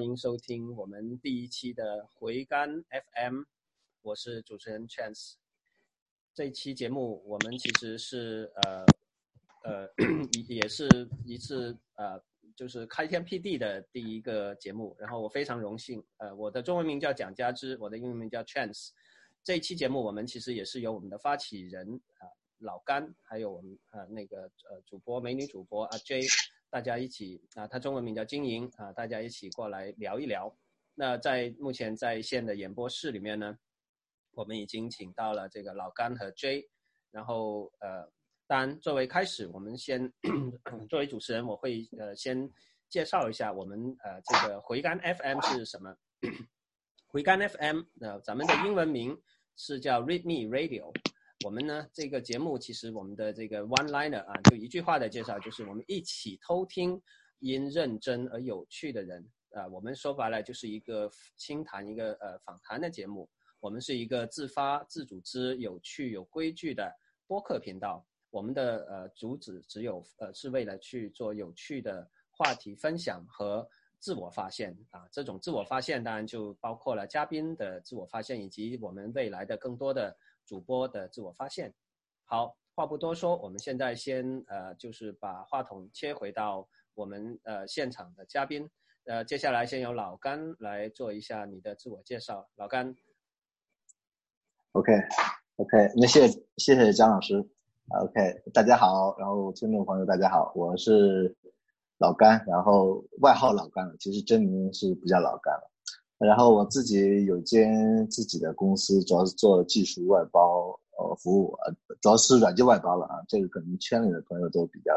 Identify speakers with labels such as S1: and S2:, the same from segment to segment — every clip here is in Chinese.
S1: 欢迎收听我们第一期的回甘 FM，我是主持人 Chance。这期节目我们其实是呃呃 也是一次呃就是开天辟地的第一个节目，然后我非常荣幸，呃，我的中文名叫蒋家之，我的英文名叫 Chance。这期节目我们其实也是由我们的发起人啊老甘，还有我们呃那个呃主播美女主播阿 J，大家一起啊，他中文名叫金莹啊，大家一起过来聊一聊。那在目前在线的演播室里面呢，我们已经请到了这个老甘和 J，然后呃，当然作为开始，我们先 作为主持人，我会呃先介绍一下我们呃这个回甘 FM 是什么。回甘 FM，那咱们的英文名是叫 Read Me Radio。我们呢，这个节目其实我们的这个 one liner 啊，就一句话的介绍，就是我们一起偷听因认真而有趣的人啊。我们说白了就是一个轻谈、一个呃访谈的节目。我们是一个自发、自组织、有趣、有规矩的播客频道。我们的呃主旨只有呃是为了去做有趣的话题分享和。自我发现啊，这种自我发现当然就包括了嘉宾的自我发现，以及我们未来的更多的主播的自我发现。好，话不多说，我们现在先呃，就是把话筒切回到我们呃现场的嘉宾。呃，接下来先由老甘来做一下你的自我介绍。老甘。
S2: OK，OK，那谢谢谢谢姜老师。OK，大家好，然后听众朋友大家好，我是。老干，然后外号老干了，其实真名是不叫老干了。然后我自己有间自己的公司，主要是做技术外包呃服务，呃主要是软件外包了啊。这个可能圈里的朋友都比较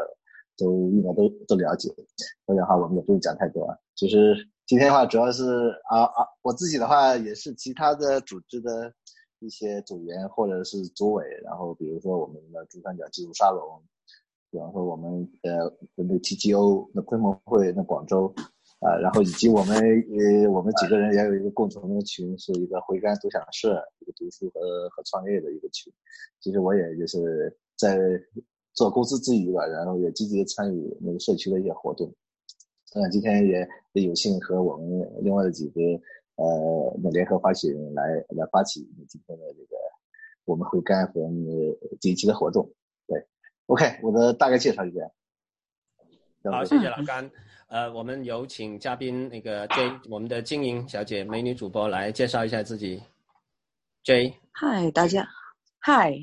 S2: 都应该都都了解。所以的话，我们也不用讲太多啊。其实今天的话，主要是啊啊，我自己的话也是其他的组织的一些组员或者是组委，然后比如说我们的珠三角技术沙龙。比方说我们呃那个 TGO 那昆明会那广州啊，然后以及我们呃我们几个人也有一个共同的群，是一个回甘独享社，一个读书和和创业的一个群。其实我也就是在做公司之余吧，然后也积极的参与那个社区的一些活动。嗯，今天也也有幸和我们另外的几个呃那联合发起人来来发起今天的这个我们回甘和这一期的活动。对 OK，我的大概介绍一下。
S1: 好，谢谢老甘。呃，我们有请嘉宾那个 J，我们的经营小姐、美女主播来介绍一下自己。J，
S3: 嗨，大家，嗨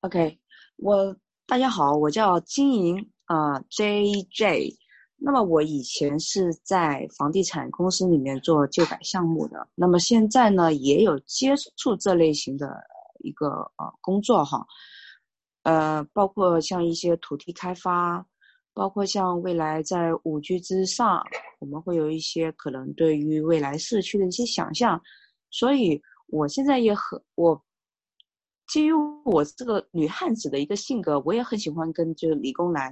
S3: ，OK，我大家好，我叫经营啊，JJ。那么我以前是在房地产公司里面做旧改项目的，那么现在呢也有接触这类型的一个呃工作哈。呃，包括像一些土地开发，包括像未来在五 G 之上，我们会有一些可能对于未来社区的一些想象。所以，我现在也很我基于我这个女汉子的一个性格，我也很喜欢跟就是理工男，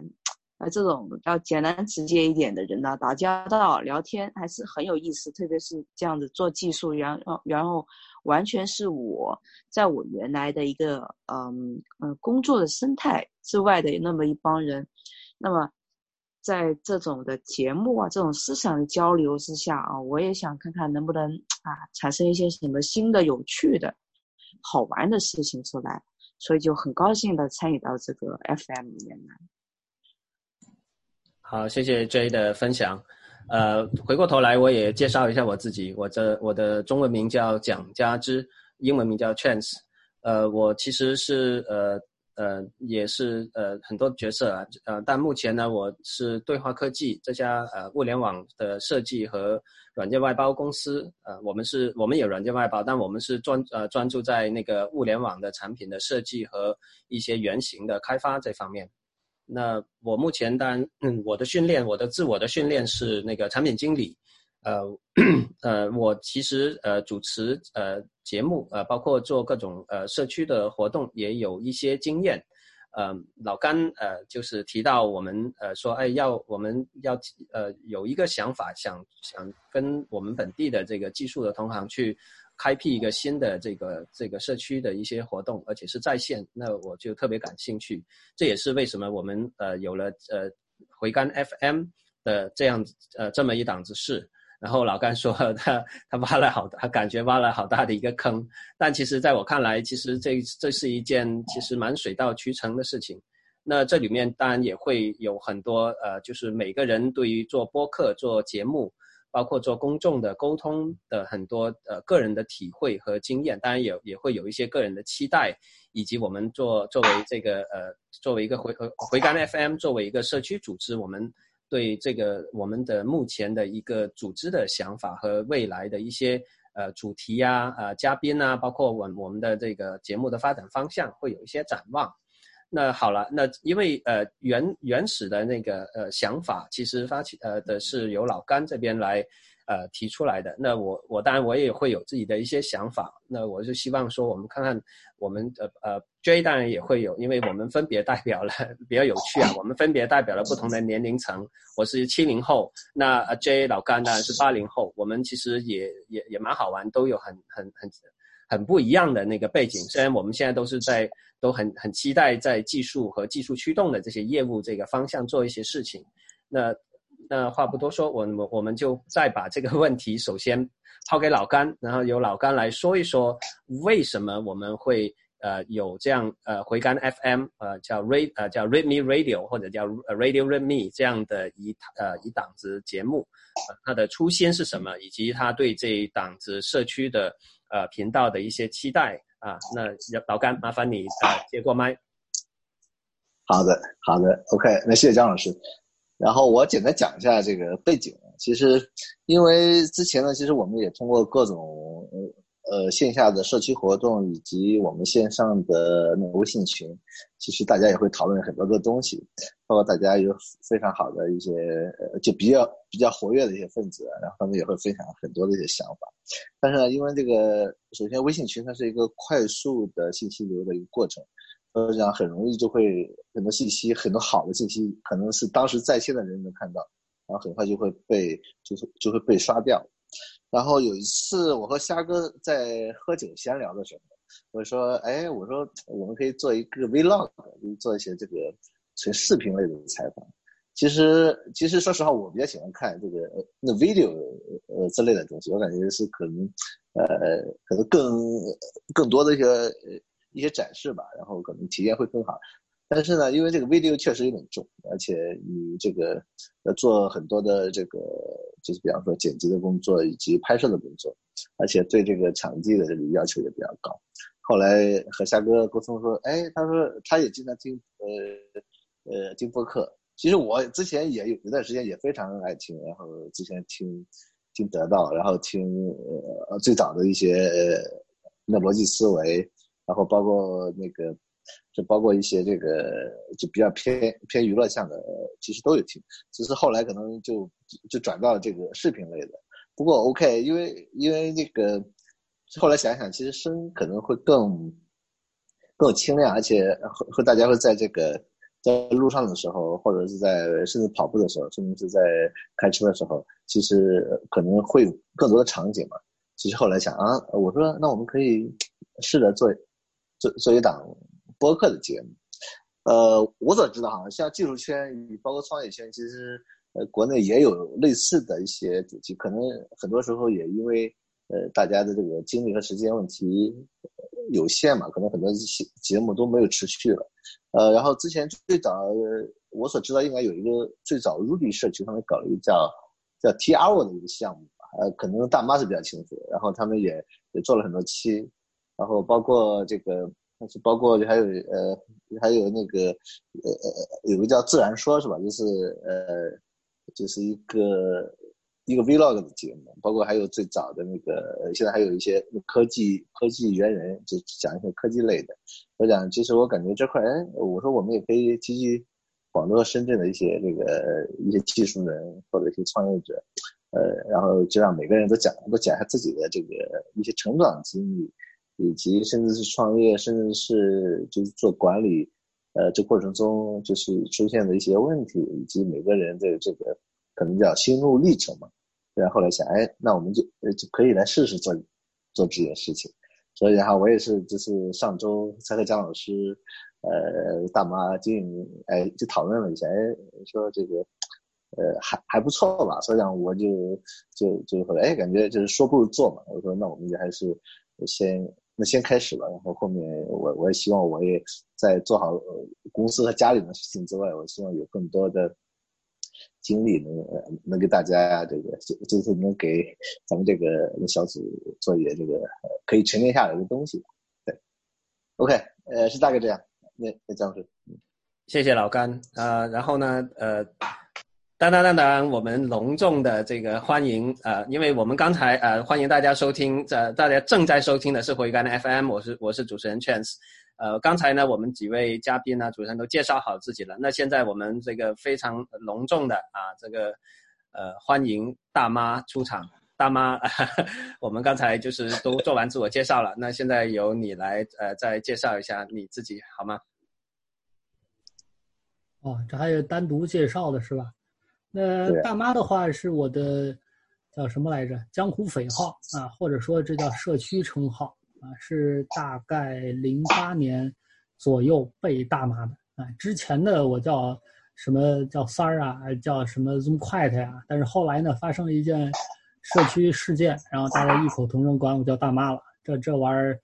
S3: 啊，这种要简单直接一点的人呢打交道聊天，还是很有意思。特别是这样子做技术，然后然后。完全是我在我原来的一个嗯嗯工作的生态之外的那么一帮人，那么在这种的节目啊，这种思想的交流之下啊，我也想看看能不能啊产生一些什么新的、有趣的、好玩的事情出来，所以就很高兴的参与到这个 FM 里面来。
S1: 好，谢谢 J 的分享。呃，回过头来，我也介绍一下我自己。我这我的中文名叫蒋家之，英文名叫 Chance。呃，我其实是呃呃也是呃很多角色啊。呃，但目前呢，我是对话科技这家呃物联网的设计和软件外包公司。呃，我们是我们有软件外包，但我们是专呃专注在那个物联网的产品的设计和一些原型的开发这方面。那我目前当，嗯，我的训练，我的自我的训练是那个产品经理，呃，呃，我其实呃主持呃节目，呃，包括做各种呃社区的活动也有一些经验，呃，老甘呃就是提到我们呃说，哎，要我们要呃有一个想法，想想跟我们本地的这个技术的同行去。开辟一个新的这个这个社区的一些活动，而且是在线，那我就特别感兴趣。这也是为什么我们呃有了呃回甘 FM 的这样呃这么一档子事。然后老甘说他他挖了好他感觉挖了好大的一个坑，但其实在我看来，其实这这是一件其实蛮水到渠成的事情。那这里面当然也会有很多呃，就是每个人对于做播客、做节目，包括做公众的沟通的很多呃个人的体会和经验，当然也也会有一些个人的期待，以及我们做作为这个呃作为一个回回回甘 FM 作为一个社区组织，我们。对这个我们的目前的一个组织的想法和未来的一些呃主题呀、呃嘉宾啊，包括我我们的这个节目的发展方向，会有一些展望。那好了，那因为呃原原始的那个呃想法，其实发起呃的是由老甘这边来。呃，提出来的那我我当然我也会有自己的一些想法，那我就希望说我们看看我们呃呃 J 当然也会有，因为我们分别代表了比较有趣啊，我们分别代表了不同的年龄层。我是七零后，那 J 老干当然是八零后，我们其实也也也蛮好玩，都有很很很很不一样的那个背景。虽然我们现在都是在都很很期待在技术和技术驱动的这些业务这个方向做一些事情，那。那话不多说，我我我们就再把这个问题首先抛给老甘，然后由老甘来说一说为什么我们会呃有这样呃回甘 FM 呃叫 Read 呃叫 Read Me Radio 或者叫 Radio Read Me 这样的一呃一档子节目，它的初心是什么，以及他对这一档子社区的呃频道的一些期待啊。那老甘麻烦你呃接过麦。
S2: 好的，好的，OK，那谢谢张老师。然后我简单讲一下这个背景。其实，因为之前呢，其实我们也通过各种呃线下的社区活动，以及我们线上的那个微信群，其实大家也会讨论很多的东西，包括大家有非常好的一些呃就比较比较活跃的一些分子，然后他们也会分享很多的一些想法。但是呢，因为这个首先微信群它是一个快速的信息流的一个过程。呃，这样很容易就会很多信息，很多好的信息，可能是当时在线的人能看到，然后很快就会被就是就会被刷掉。然后有一次我和虾哥在喝酒闲聊的时候，我说：“哎，我说我们可以做一个 vlog，做一些这个纯视频类的采访。其实其实说实话，我比较喜欢看这个那 video 呃之类的东西，我感觉是可能呃可能更更多的一些。”一些展示吧，然后可能体验会更好。但是呢，因为这个 video 确实有点重，而且你这个要做很多的这个，就是比方说剪辑的工作以及拍摄的工作，而且对这个场地的这个要求也比较高。后来和夏哥沟通说，哎，他说他也经常听呃呃听播客。其实我之前也有一段时间也非常爱听，然后之前听听得到，然后听呃最早的一些那逻辑思维。然后包括那个，就包括一些这个就比较偏偏娱乐向的，其实都有听，只是后来可能就就转到这个视频类的。不过 OK，因为因为那个后来想想，其实声可能会更更清亮，而且和和大家会在这个在路上的时候，或者是在甚至跑步的时候，甚至是在开车的时候，其实可能会有更多的场景嘛。其实后来想啊，我说那我们可以试着做。做做一档播客的节目，呃，我所知道哈，像技术圈与包括创业圈，其实呃国内也有类似的一些主题，可能很多时候也因为呃大家的这个精力和时间问题有限嘛，可能很多节节目都没有持续了。呃，然后之前最早我所知道应该有一个最早 Ruby 社区他们搞了一个叫叫 T R 的一个项目，呃，可能大妈是比较清楚，然后他们也也做了很多期。然后包括这个，是包括还有呃，还有那个呃呃，有个叫自然说是吧？就是呃，就是一个一个 vlog 的节目，包括还有最早的那个，现在还有一些科技科技猿人，就讲一些科技类的。我讲，其实我感觉这块，哎，我说我们也可以积极广州深圳的一些这个一些技术人或者一些创业者，呃，然后就让每个人都讲都讲一下自己的这个一些成长经历。以及甚至是创业，甚至是就是做管理，呃，这过程中就是出现的一些问题，以及每个人的这个可能叫心路历程嘛。然后来想，哎，那我们就呃就可以来试试做做这件事情。所以然后我也是就是上周才和姜老师，呃，大妈经营哎就讨论了一下，哎说这个呃还还不错吧，所以讲我就就就后来哎感觉就是说不如做嘛，我说那我们就还是先。那先开始了，然后后面我我也希望我也在做好公司和家里的事情之外，我希望有更多的精力能能给大家这个就就是能给咱们这个小组做一点这个可以沉淀下来的东西。对，OK，呃，是大概这样。那那张老师，
S1: 谢谢老甘啊。然后呢，呃。当当当当，我们隆重的这个欢迎呃，因为我们刚才呃欢迎大家收听，这大家正在收听的是回甘 FM，我是我是主持人 Chance，呃，刚才呢我们几位嘉宾呢主持人都介绍好自己了，那现在我们这个非常隆重的啊这个呃欢迎大妈出场，大妈，我们刚才就是都做完自我介绍了，那现在由你来呃再介绍一下你自己好吗？
S4: 哦，这还有单独介绍的是吧？那大妈的话是我的叫什么来着？江湖匪号啊，或者说这叫社区称号啊，是大概零八年左右被大妈的啊。之前的我叫什么叫三儿啊，叫什么 Zoom 快的呀？但是后来呢，发生了一件社区事件，然后大家异口同声管我叫大妈了。这这玩意儿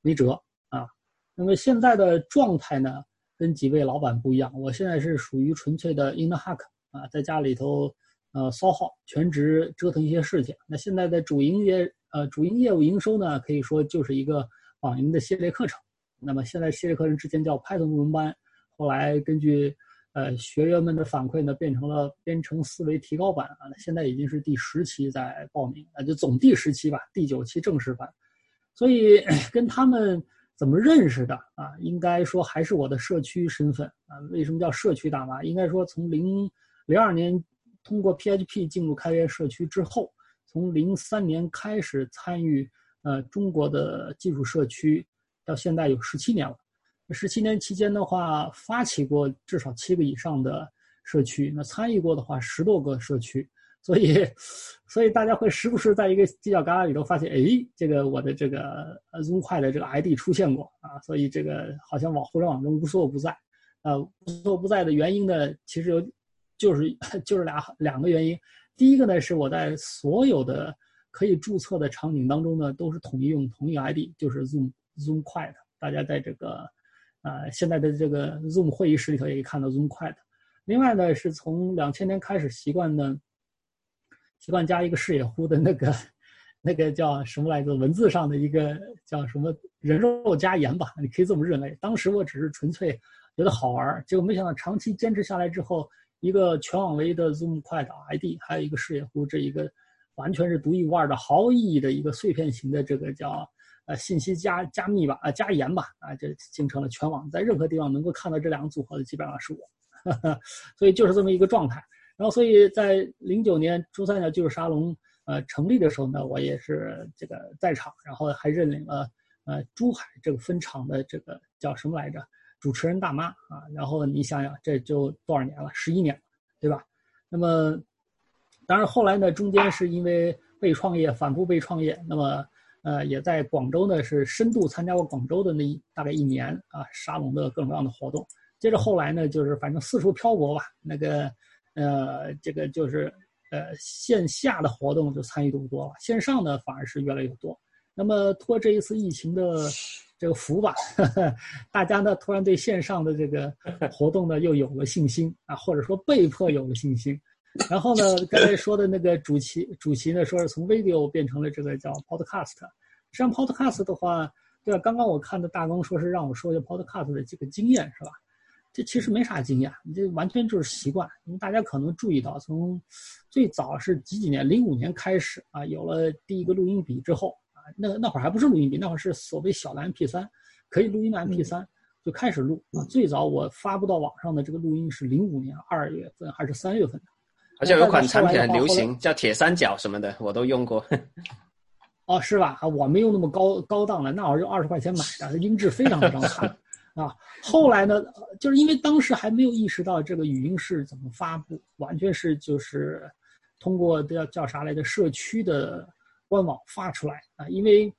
S4: 没辙啊。那么现在的状态呢，跟几位老板不一样，我现在是属于纯粹的 in the hack。啊，在家里头，呃，骚耗，全职折腾一些事情。那现在的主营业，呃，主营业务营收呢，可以说就是一个网银的系列课程。那么现在系列课程之前叫 Python 入门班，后来根据呃学员们的反馈呢，变成了编程思维提高版啊。现在已经是第十期在报名，啊，就总第十期吧，第九期正式版。所以跟他们怎么认识的啊？应该说还是我的社区身份啊。为什么叫社区大妈？应该说从零。零二年通过 PHP 进入开源社区之后，从零三年开始参与呃中国的技术社区，到现在有十七年了。十七年期间的话，发起过至少七个以上的社区，那参与过的话十多个社区，所以所以大家会时不时在一个犄角旮旯里头发现，哎，这个我的这个 Zoom 快的这个 ID 出现过啊，所以这个好像网互联网中无所不在。呃，无所不在的原因呢，其实有。就是 就是俩两个原因，第一个呢是我在所有的可以注册的场景当中呢，都是统一用同一个 ID，就是 Zoom Zoom 快的。大家在这个呃现在的这个 Zoom 会议室里头也可以看到 Zoom 快的。另外呢，是从两千年开始习惯呢，习惯加一个视野呼的那个那个叫什么来着？文字上的一个叫什么人肉加盐吧，你可以这么认为。当时我只是纯粹觉得好玩，结果没想到长期坚持下来之后。一个全网唯一的 Zoom 快的 ID，还有一个视野呼，这一个完全是独一无二的、毫无意义的一个碎片型的这个叫呃信息加加密吧，啊加盐吧，啊这形成了全网在任何地方能够看到这两个组合的基本上是我，所以就是这么一个状态。然后所以在零九年珠三角技术沙龙呃成立的时候呢，我也是这个在场，然后还认领了呃珠海这个分场的这个叫什么来着？主持人大妈啊，然后你想想，这就多少年了？十一年，对吧？那么，当然后来呢，中间是因为被创业，反复被创业。那么，呃，也在广州呢，是深度参加过广州的那一大概一年啊，沙龙的各种各样的活动。接着后来呢，就是反正四处漂泊吧。那个，呃，这个就是呃线下的活动就参与度多了，线上呢反而是越来越多。那么托这一次疫情的。这个福吧，大家呢突然对线上的这个活动呢又有了信心啊，或者说被迫有了信心。然后呢，刚才说的那个主席主席呢说是从 video 变成了这个叫 podcast。实际上 podcast 的话，对吧？刚刚我看的大纲说是让我说一下 podcast 的这个经验是吧？这其实没啥经验，你这完全就是习惯。因为大家可能注意到，从最早是几几年，零五年开始啊，有了第一个录音笔之后。那那会儿还不是录音笔，那会儿是所谓小的 MP 三，可以录音的 MP 三就开始录啊。最早我发布到网上的这个录音是零五年二月份还是三月份的？
S1: 好像有款产品很流行，叫铁三角什么的，我都用过。
S4: 哦，是吧？啊，我没有那么高高档的，那会儿就二十块钱买的，音质非常非常差啊。后来呢，就是因为当时还没有意识到这个语音是怎么发布，完全是就是通过叫叫啥来着？社区的。官网发出来啊，因为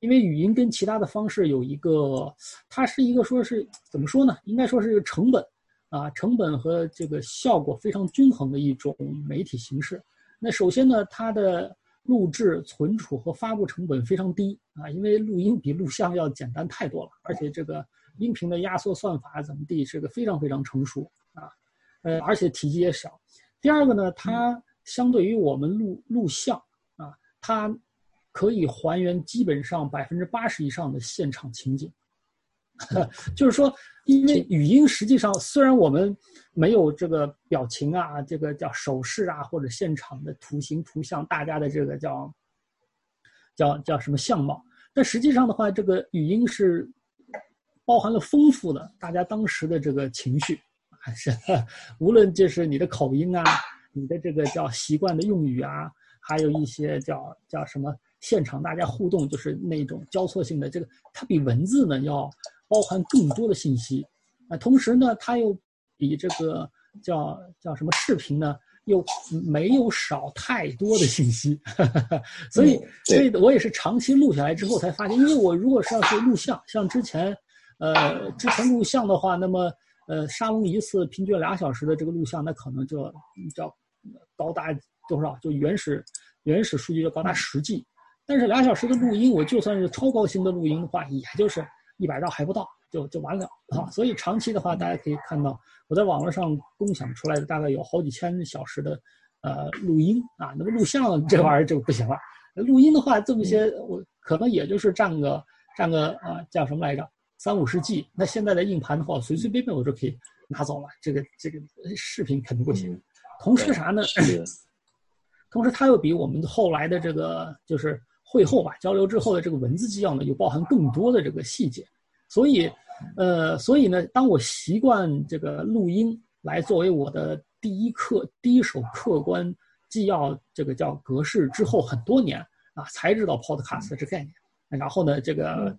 S4: 因为语音跟其他的方式有一个，它是一个说是怎么说呢？应该说是成本啊，成本和这个效果非常均衡的一种媒体形式。那首先呢，它的录制、存储和发布成本非常低啊，因为录音比录像要简单太多了，而且这个音频的压缩算法怎么地，这个非常非常成熟啊，呃，而且体积也小。第二个呢，它相对于我们录录像啊，它可以还原基本上百分之八十以上的现场情景。就是说，因为语音实际上虽然我们没有这个表情啊，这个叫手势啊，或者现场的图形图像，大家的这个叫叫叫什么相貌，但实际上的话，这个语音是包含了丰富的大家当时的这个情绪，还 是无论就是你的口音啊，你的这个叫习惯的用语啊，还有一些叫叫什么现场大家互动，就是那种交错性的这个，它比文字呢要。包含更多的信息，啊，同时呢，它又比这个叫叫什么视频呢，又没有少太多的信息，所以，所以我也是长期录下来之后才发现，因为我如果是要是录像，像之前，呃，之前录像的话，那么，呃，沙龙一次平均俩小时的这个录像，那可能就叫高达多少？就原始原始数据就高达十 G，但是俩小时的录音，我就算是超高清的录音的话，也就是。一百兆还不到，就就完了啊！所以长期的话，大家可以看到我在网络上共享出来的大概有好几千小时的呃录音啊。那么录像这玩意儿就不行了，录音的话这么些，我可能也就是占个占个啊叫什么来着三五十 G。那现在的硬盘的话，随随便便我就可以拿走了。这个这个视频肯定不行。同时啥呢？同时它又比我们后来的这个就是。会后吧，交流之后的这个文字纪要呢，又包含更多的这个细节，所以，呃，所以呢，当我习惯这个录音来作为我的第一课、第一手客观纪要这个叫格式之后，很多年啊，才知道 podcast 这概念。然后呢，这个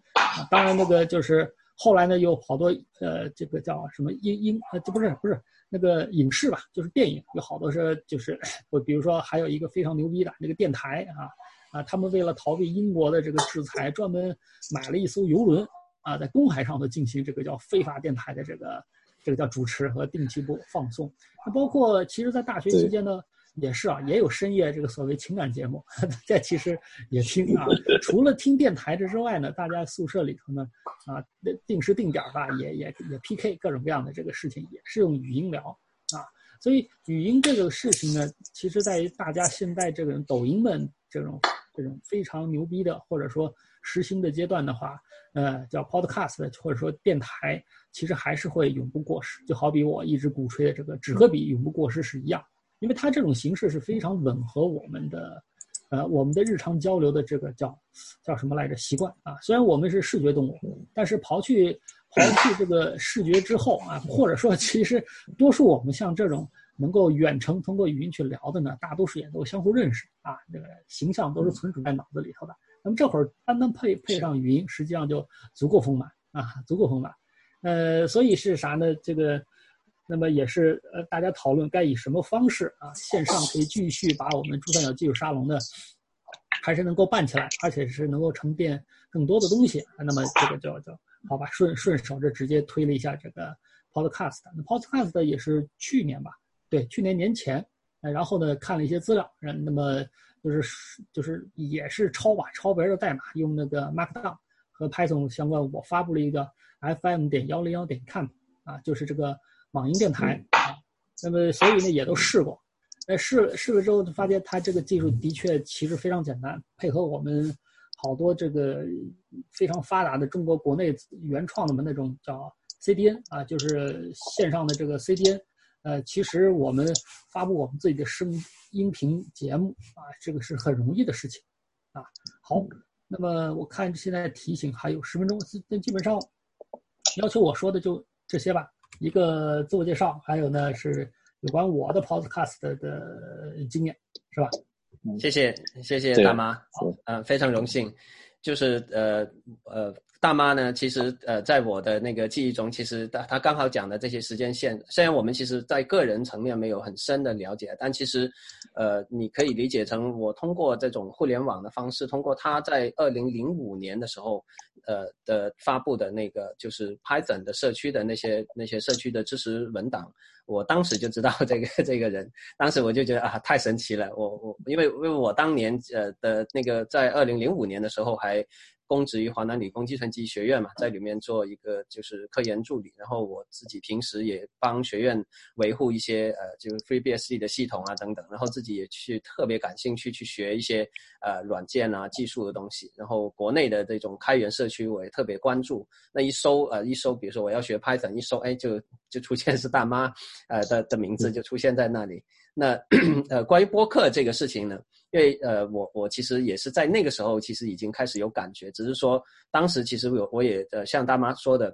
S4: 当然那个就是后来呢，有好多呃，这个叫什么音音呃，这不是不是那个影视吧，就是电影，有好多是就是我比如说还有一个非常牛逼的那个电台啊。啊，他们为了逃避英国的这个制裁，专门买了一艘游轮，啊，在公海上头进行这个叫非法电台的这个这个叫主持和定期播放送。那包括其实，在大学期间呢，也是啊，也有深夜这个所谓情感节目，这其实也听啊。除了听电台这之外呢，大家宿舍里头呢，啊，定时定点吧，也也也 PK 各种各样的这个事情，也是用语音聊啊。所以语音这个事情呢，其实在于大家现在这个抖音们这种。这种非常牛逼的，或者说实行的阶段的话，呃，叫 podcast 或者说电台，其实还是会永不过时。就好比我一直鼓吹的这个纸和笔永不过时是一样，因为它这种形式是非常吻合我们的，呃，我们的日常交流的这个叫叫什么来着习惯啊。虽然我们是视觉动物，但是刨去刨去这个视觉之后啊，或者说其实多数我们像这种。能够远程通过语音去聊的呢，大多数也都相互认识啊，这个形象都是存储在脑子里头的。那么这会儿单单配配上语音，实际上就足够丰满啊，足够丰满。呃，所以是啥呢？这个，那么也是呃，大家讨论该以什么方式啊，线上可以继续把我们珠三角技术沙龙呢，还是能够办起来，而且是能够沉淀更多的东西。那么这个就就好吧，顺顺手就直接推了一下这个 Podcast。那 Podcast 也是去年吧。对，去年年前，呃，然后呢，看了一些资料，嗯，那么就是就是也是抄吧，抄别人的代码，用那个 Markdown 和 Python 相关，我发布了一个 FM 点幺零幺点 com 啊，就是这个网银电台啊，那么所以呢也都试过，呃，试试了之后就发现它这个技术的确其实非常简单，配合我们好多这个非常发达的中国国内原创的那种叫 CDN 啊，就是线上的这个 CDN。呃，其实我们发布我们自己的声音频节目啊，这个是很容易的事情，啊，好，那么我看现在提醒还有十分钟，那基本上要求我说的就这些吧，一个自我介绍，还有呢是有关我的 podcast 的经验，是吧？
S1: 谢谢谢谢大妈，嗯，非常荣幸，就是呃呃。大妈呢，其实呃，在我的那个记忆中，其实她她刚好讲的这些时间线，虽然我们其实在个人层面没有很深的了解，但其实，呃，你可以理解成我通过这种互联网的方式，通过他在二零零五年的时候，呃的发布的那个就是 Python 的社区的那些那些社区的知识文档，我当时就知道这个 这个人，当时我就觉得啊，太神奇了，我我因为因为我当年呃的那个在二零零五年的时候还。供职于华南理工计算机学院嘛，在里面做一个就是科研助理，然后我自己平时也帮学院维护一些呃，就是 FreeBSD 的系统啊等等，然后自己也去特别感兴趣去学一些呃软件啊技术的东西，然后国内的这种开源社区我也特别关注。那一搜呃一搜，比如说我要学 Python，一搜哎就就出现是大妈呃的的名字就出现在那里。那呃关于播客这个事情呢？因为呃，我我其实也是在那个时候，其实已经开始有感觉，只是说当时其实我我也呃像大妈说的，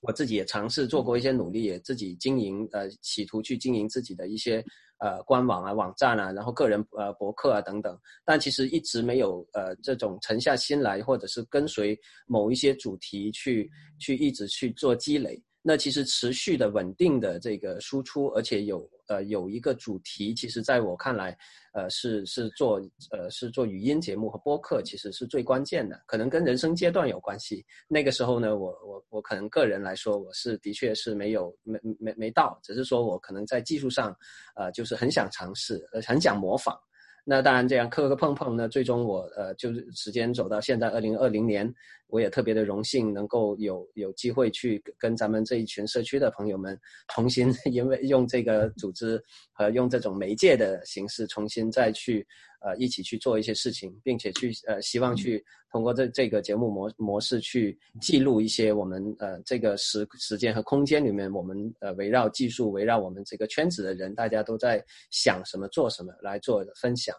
S1: 我自己也尝试做过一些努力，也自己经营呃，企图去经营自己的一些呃官网啊、网站啊，然后个人呃博客啊等等，但其实一直没有呃这种沉下心来，或者是跟随某一些主题去去一直去做积累。那其实持续的稳定的这个输出，而且有呃有一个主题，其实在我看来，呃是是做呃是做语音节目和播客，其实是最关键的，可能跟人生阶段有关系。那个时候呢，我我我可能个人来说，我是的确是没有没没没到，只是说我可能在技术上，呃就是很想尝试，呃很想模仿。那当然，这样磕磕碰碰呢，最终我呃就是时间走到现在二零二零年，我也特别的荣幸能够有有机会去跟咱们这一群社区的朋友们重新，因为用这个组织和用这种媒介的形式重新再去。呃，一起去做一些事情，并且去呃，希望去通过这这个节目模模式去记录一些我们呃这个时时间和空间里面，我们呃围绕技术、围绕我们这个圈子的人，大家都在想什么、做什么来做分享。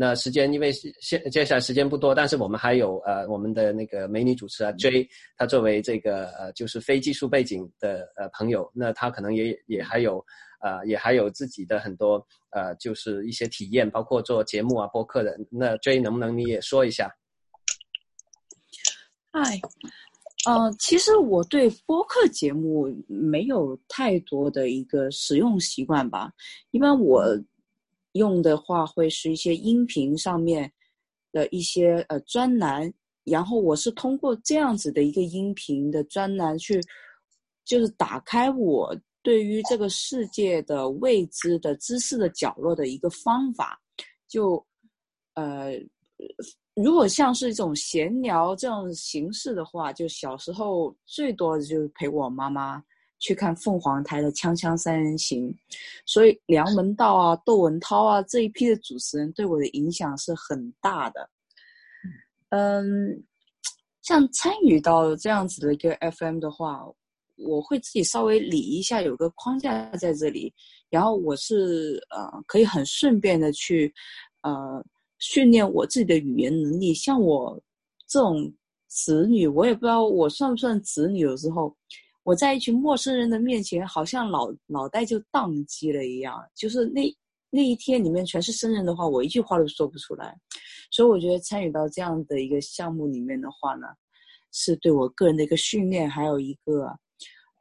S1: 那时间因为现接下来时间不多，但是我们还有呃我们的那个美女主持啊 J，她作为这个呃就是非技术背景的呃朋友，那她可能也也还有。呃，也还有自己的很多呃，就是一些体验，包括做节目啊、播客的。那 J 能不能你也说一下？
S3: 嗨，呃，其实我对播客节目没有太多的一个使用习惯吧。一般我用的话会是一些音频上面的一些呃专栏，然后我是通过这样子的一个音频的专栏去，就是打开我。对于这个世界的未知的知识的角落的一个方法，就，呃，如果像是一种闲聊这种形式的话，就小时候最多的就是陪我妈妈去看凤凰台的《锵锵三人行》，所以梁文道啊、窦文涛啊这一批的主持人对我的影响是很大的。嗯，像参与到这样子的一个 FM 的话。我会自己稍微理一下，有个框架在这里，然后我是呃可以很顺便的去，呃训练我自己的语言能力。像我这种子女，我也不知道我算不算子女。有时候我在一群陌生人的面前，好像脑脑袋就宕机了一样，就是那那一天里面全是生人的话，我一句话都说不出来。所以我觉得参与到这样的一个项目里面的话呢，是对我个人的一个训练，还有一个。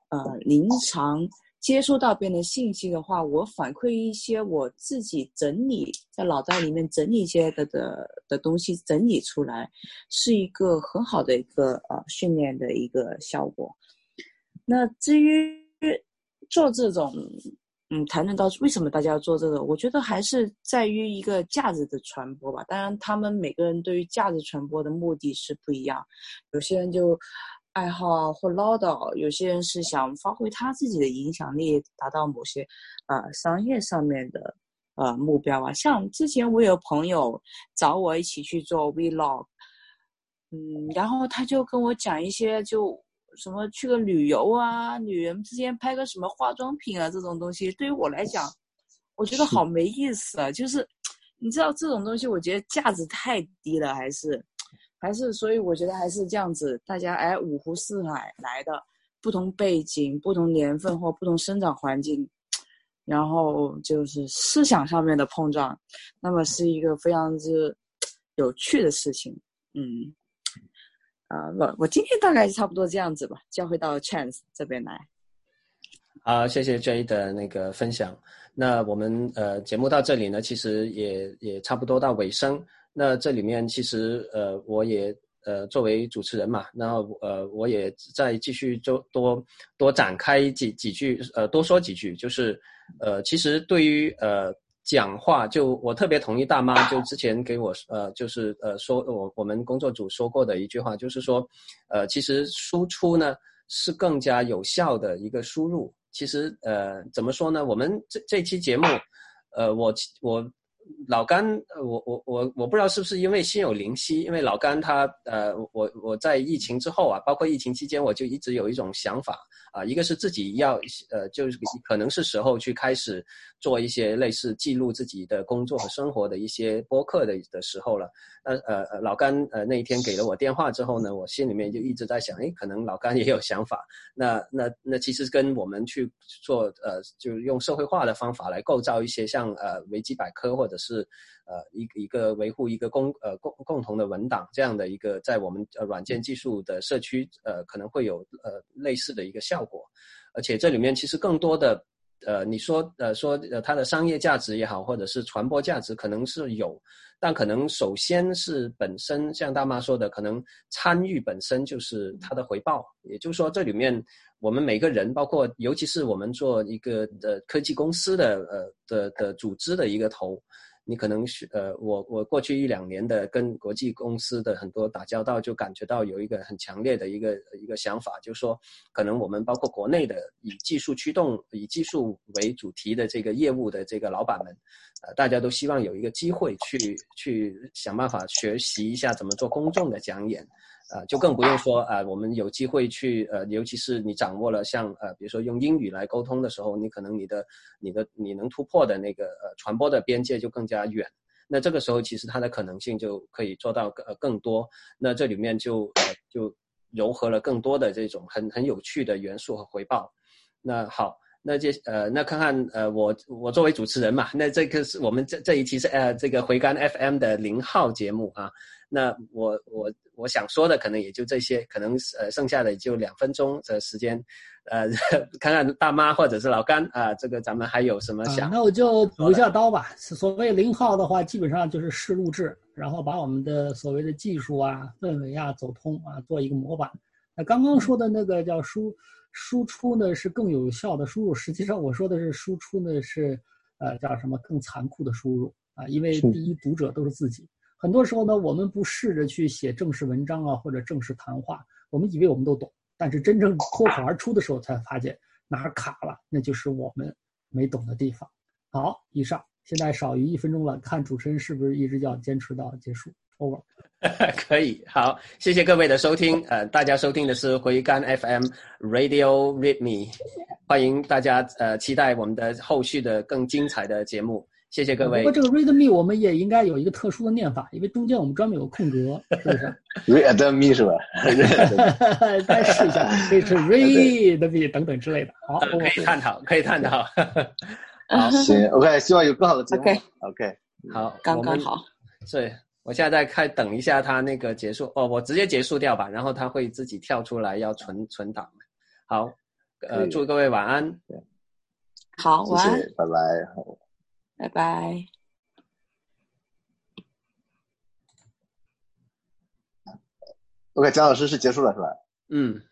S3: 呃，临床接收到别人的信息的话，我反馈一些我自己整理在脑袋里面整理一些的的的东西，整理出来，是一个很好的一个呃训练的一个效果。那至于做这种，嗯，谈论到为什么大家要做这个，我觉得还是在于一个价值的传播吧。当然，他们每个人对于价值传播的目的是不一样，有些人就。爱好，或唠叨，有些人是想发挥他自己的影响力，达到某些，呃，商业上面的，呃，目标啊。像之前我有朋友找我一起去做 vlog，嗯，然后他就跟我讲一些，就什么去个旅游啊，女人之间拍个什么化妆品啊这种东西，对于我来讲，我觉得好没意思啊。就是，你知道这种东西，我觉得价值太低了，还是。还是，所以我觉得还是这样子，大家哎，五湖四海来的，不同背景、不同年份或不同生长环境，然后就是思想上面的碰撞，那么是一个非常之有趣的事情。嗯，啊，我我今天大概差不多这样子吧，交回到 Chance 这边来。
S1: 好，谢谢 J 的那个分享。那我们呃节目到这里呢，其实也也差不多到尾声。那这里面其实呃我也呃作为主持人嘛，然后呃我也再继续就多多展开几几句呃多说几句，就是呃其实对于呃。讲话就我特别同意大妈就之前给我呃就是呃说我我们工作组说过的一句话，就是说，呃其实输出呢是更加有效的一个输入。其实呃怎么说呢？我们这这期节目，呃我我。老甘，我我我我不知道是不是因为心有灵犀，因为老甘他呃，我我在疫情之后啊，包括疫情期间，我就一直有一种想法啊，一个是自己要呃，就是可能是时候去开始做一些类似记录自己的工作和生活的一些播客的的时候了。那呃呃，老甘呃那一天给了我电话之后呢，我心里面就一直在想，哎，可能老甘也有想法。那那那其实跟我们去做呃，就是用社会化的方法来构造一些像呃维基百科或者是呃一一个维护一个共呃共共同的文档这样的一个在我们呃软件技术的社区呃可能会有呃类似的一个效果，而且这里面其实更多的呃你说呃说呃它的商业价值也好，或者是传播价值可能是有，但可能首先是本身像大妈说的，可能参与本身就是它的回报，也就是说这里面。我们每个人，包括尤其是我们做一个呃科技公司的呃的的组织的一个头，你可能是呃我我过去一两年的跟国际公司的很多打交道，就感觉到有一个很强烈的一个一个想法，就是说可能我们包括国内的以技术驱动、以技术为主题的这个业务的这个老板们，呃，大家都希望有一个机会去去想办法学习一下怎么做公众的讲演。啊，就更不用说啊，我们有机会去呃，尤其是你掌握了像呃，比如说用英语来沟通的时候，你可能你的、你的、你能突破的那个呃传播的边界就更加远。那这个时候其实它的可能性就可以做到呃更多。那这里面就呃就糅合了更多的这种很很有趣的元素和回报。那好，那这呃那看看呃我我作为主持人嘛，那这个是我们这这一期是呃这个回甘 FM 的零号节目啊。那我我我想说的可能也就这些，可能呃剩下的也就两分钟的时间，呃，看看大妈或者是老干啊，这个咱们还有什么想？
S4: 那我就补一下刀吧。所谓零号的话，基本上就是试录制，然后把我们的所谓的技术啊、氛围啊走通啊，做一个模板。那刚刚说的那个叫输输出呢，是更有效的输入。实际上我说的是输出呢，是呃叫什么更残酷的输入啊？因为第一读者都是自己。很多时候呢，我们不试着去写正式文章啊，或者正式谈话，我们以为我们都懂，但是真正脱口而出的时候，才发现哪儿卡了，那就是我们没懂的地方。好，以上，现在少于一分钟了，看主持人是不是一直要坚持到结束。Over。
S1: 可以，好，谢谢各位的收听。呃，大家收听的是回甘 FM Radio Read Me，欢迎大家呃期待我们的后续的更精彩的节目。谢谢各位。
S4: 不过这个 read me 我们也应该有一个特殊的念法，因为中间我们专门有空格，是不是
S2: ？read me 是吧？
S4: 再试一下，可以是 read me 等等之类的。好，
S1: 可以探讨，可以探讨。
S2: 好，行，OK，希望有更好的节目。OK，
S1: 好，
S3: 刚刚好。
S1: 对，我现在在看，等一下他那个结束。哦，我直接结束掉吧，然后他会自己跳出来要存存档。好，呃，祝各位晚安。
S3: 好，晚安，
S2: 拜拜，好。
S3: 拜拜。
S2: OK，蒋老师是结束了是吧？
S1: 嗯。